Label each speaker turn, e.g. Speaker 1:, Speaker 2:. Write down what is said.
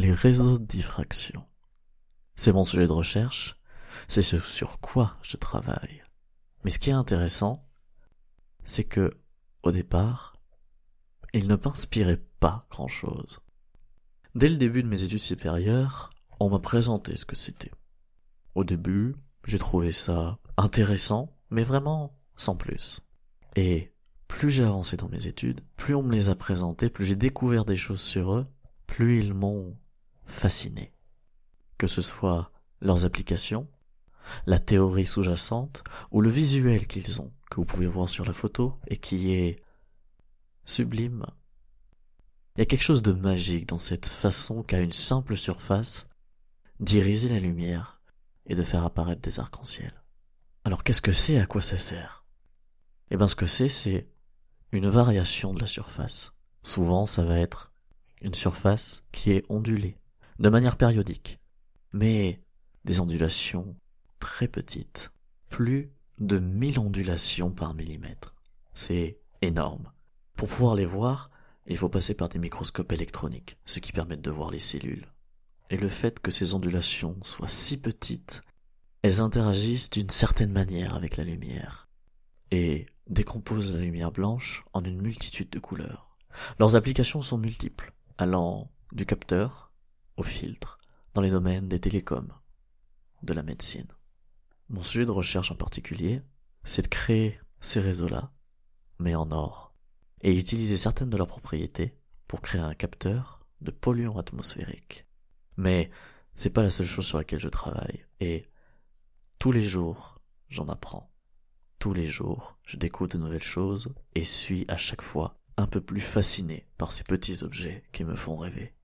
Speaker 1: les réseaux de diffraction. C'est mon sujet de recherche, c'est ce sur quoi je travaille. Mais ce qui est intéressant, c'est que, au départ, il ne m'inspirait pas grand chose. Dès le début de mes études supérieures, on m'a présenté ce que c'était. Au début, j'ai trouvé ça intéressant, mais vraiment sans plus. Et plus j'ai avancé dans mes études, plus on me les a présentés, plus j'ai découvert des choses sur eux, plus ils m'ont fasciné. Que ce soit leurs applications, la théorie sous-jacente ou le visuel qu'ils ont, que vous pouvez voir sur la photo et qui est sublime. Il y a quelque chose de magique dans cette façon qu'a une simple surface d'iriser la lumière et de faire apparaître des arcs-en-ciel. Alors qu'est-ce que c'est? À quoi ça sert? Eh bien ce que c'est, c'est une variation de la surface. Souvent ça va être une surface qui est ondulée, de manière périodique, mais des ondulations très petites, plus de mille ondulations par millimètre. C'est énorme. Pour pouvoir les voir, il faut passer par des microscopes électroniques, ce qui permet de voir les cellules. Et le fait que ces ondulations soient si petites, elles interagissent d'une certaine manière avec la lumière, et décomposent la lumière blanche en une multitude de couleurs. Leurs applications sont multiples, allant du capteur filtre, dans les domaines des télécoms, de la médecine. Mon sujet de recherche en particulier, c'est de créer ces réseaux-là, mais en or, et utiliser certaines de leurs propriétés pour créer un capteur de polluants atmosphériques. Mais c'est pas la seule chose sur laquelle je travaille, et tous les jours, j'en apprends. Tous les jours, je découvre de nouvelles choses et suis à chaque fois un peu plus fasciné par ces petits objets qui me font rêver.